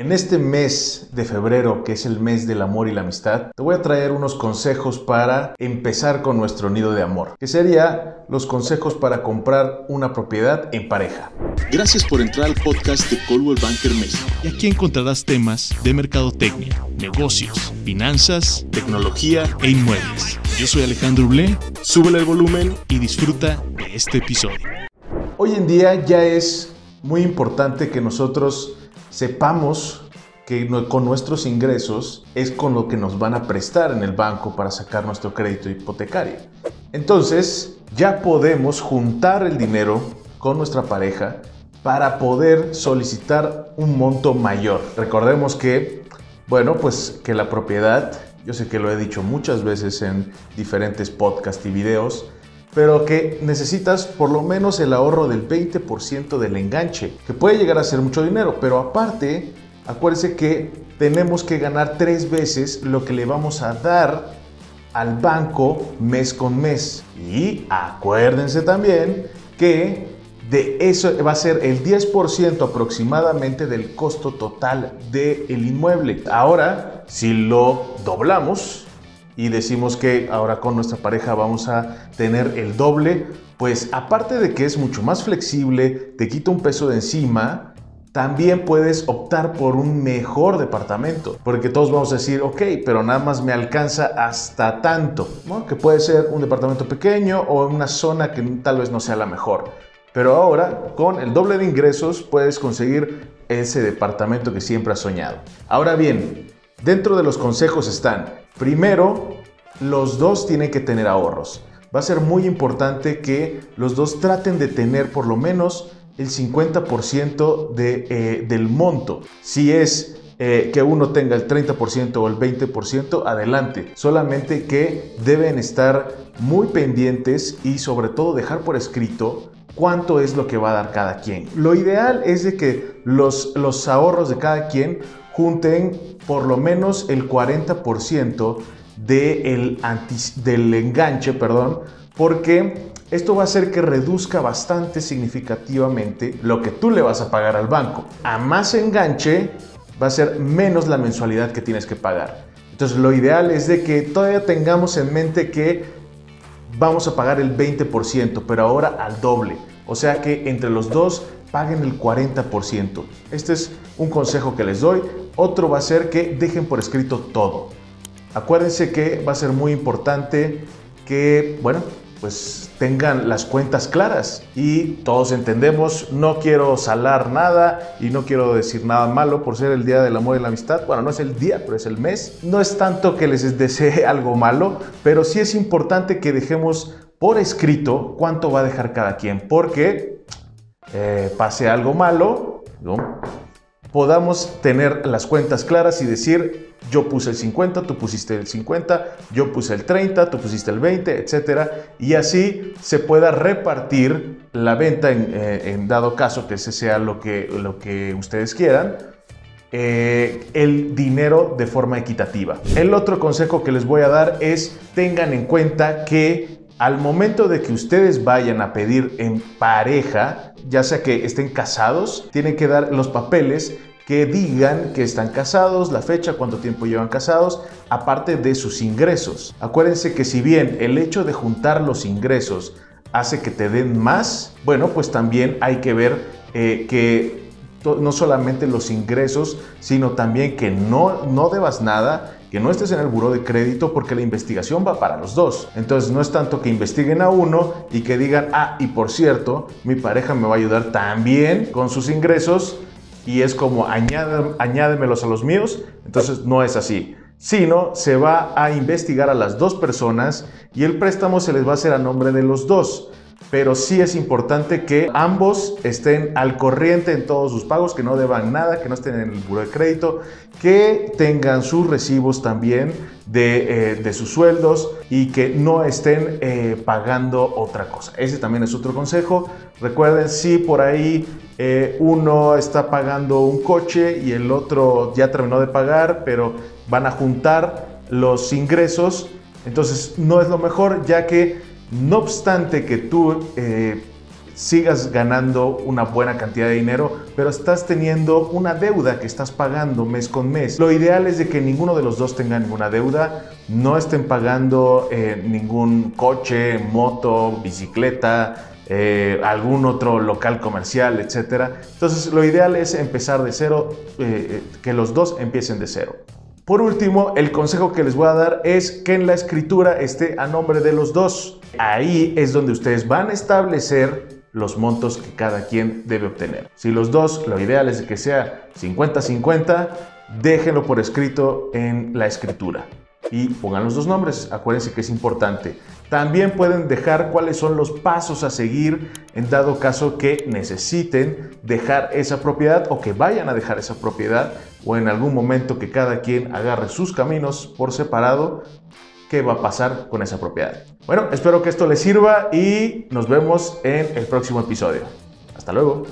En este mes de febrero, que es el mes del amor y la amistad, te voy a traer unos consejos para empezar con nuestro nido de amor, que sería los consejos para comprar una propiedad en pareja. Gracias por entrar al podcast de Coldwell Banker México. Y aquí encontrarás temas de mercadotecnia, negocios, finanzas, tecnología e inmuebles. Yo soy Alejandro Blé, súbele el volumen y disfruta de este episodio. Hoy en día ya es muy importante que nosotros sepamos que con nuestros ingresos es con lo que nos van a prestar en el banco para sacar nuestro crédito hipotecario. Entonces, ya podemos juntar el dinero con nuestra pareja para poder solicitar un monto mayor. Recordemos que, bueno, pues que la propiedad, yo sé que lo he dicho muchas veces en diferentes podcasts y videos, pero que necesitas por lo menos el ahorro del 20% del enganche, que puede llegar a ser mucho dinero, pero aparte, acuérdense que tenemos que ganar tres veces lo que le vamos a dar al banco mes con mes. Y acuérdense también que de eso va a ser el 10% aproximadamente del costo total del inmueble. Ahora, si lo doblamos, y decimos que ahora con nuestra pareja vamos a tener el doble, pues aparte de que es mucho más flexible, te quita un peso de encima, también puedes optar por un mejor departamento, porque todos vamos a decir, ok, pero nada más me alcanza hasta tanto, que puede ser un departamento pequeño o una zona que tal vez no sea la mejor. Pero ahora, con el doble de ingresos, puedes conseguir ese departamento que siempre has soñado. Ahora bien, dentro de los consejos están, Primero, los dos tienen que tener ahorros. Va a ser muy importante que los dos traten de tener por lo menos el 50% de, eh, del monto. Si es eh, que uno tenga el 30% o el 20%, adelante. Solamente que deben estar muy pendientes y sobre todo dejar por escrito cuánto es lo que va a dar cada quien. Lo ideal es de que los, los ahorros de cada quien junten por lo menos el 40% de del enganche, perdón, porque esto va a hacer que reduzca bastante significativamente lo que tú le vas a pagar al banco. A más enganche va a ser menos la mensualidad que tienes que pagar. Entonces lo ideal es de que todavía tengamos en mente que vamos a pagar el 20%, pero ahora al doble. O sea que entre los dos paguen el 40%. Este es un consejo que les doy. Otro va a ser que dejen por escrito todo. Acuérdense que va a ser muy importante que, bueno, pues tengan las cuentas claras y todos entendemos, no quiero salar nada y no quiero decir nada malo por ser el Día del Amor y la Amistad. Bueno, no es el día, pero es el mes. No es tanto que les desee algo malo, pero sí es importante que dejemos por escrito cuánto va a dejar cada quien, porque eh, pase algo malo, podamos tener las cuentas claras y decir, yo puse el 50, tú pusiste el 50, yo puse el 30, tú pusiste el 20, etcétera, y así se pueda repartir la venta en, eh, dado caso que ese sea lo que, lo que ustedes quieran. Eh, el dinero de forma equitativa. El otro consejo que les voy a dar es tengan en cuenta que al momento de que ustedes vayan a pedir en pareja, ya sea que estén casados, tienen que dar los papeles que digan que están casados, la fecha, cuánto tiempo llevan casados, aparte de sus ingresos. Acuérdense que si bien el hecho de juntar los ingresos hace que te den más, bueno, pues también hay que ver eh, que no solamente los ingresos, sino también que no, no debas nada que no estés en el buró de crédito porque la investigación va para los dos. Entonces no es tanto que investiguen a uno y que digan, ah, y por cierto, mi pareja me va a ayudar también con sus ingresos y es como añádemelos a los míos. Entonces no es así sino se va a investigar a las dos personas y el préstamo se les va a hacer a nombre de los dos pero sí es importante que ambos estén al corriente en todos sus pagos, que no deban nada, que no estén en el buro de crédito, que tengan sus recibos también de, eh, sus sueldos y que no estén eh, pagando otra cosa. Ese también es otro consejo. Recuerden, si por ahí eh, uno está pagando un coche y el otro ya terminó de pagar, pero van a juntar los ingresos, entonces no es lo mejor ya que no obstante que tú eh, sigas ganando una buena cantidad de dinero, pero estás teniendo una deuda que estás pagando mes con mes. Lo ideal es de que ninguno de los dos tenga ninguna deuda, no estén pagando eh, ningún coche, moto, bicicleta, eh, algún otro local comercial, etc. Entonces lo ideal es empezar de cero, que los dos empiecen de cero. Por último, el consejo que les voy a dar es que en la escritura esté a nombre de los dos. Ahí es donde ustedes van a establecer los montos que cada quien debe obtener. Si los dos, lo ideal es que sea 50-50, déjenlo por escrito en la escritura y pongan los dos nombres. Acuérdense que es importante. También pueden dejar cuáles son los pasos a seguir en dado caso que necesiten dejar esa propiedad o que vayan a dejar esa propiedad o en algún momento que cada quien agarre sus caminos por separado qué va a pasar con esa propiedad. Bueno, espero que esto les sirva y nos vemos en el próximo episodio. Hasta luego.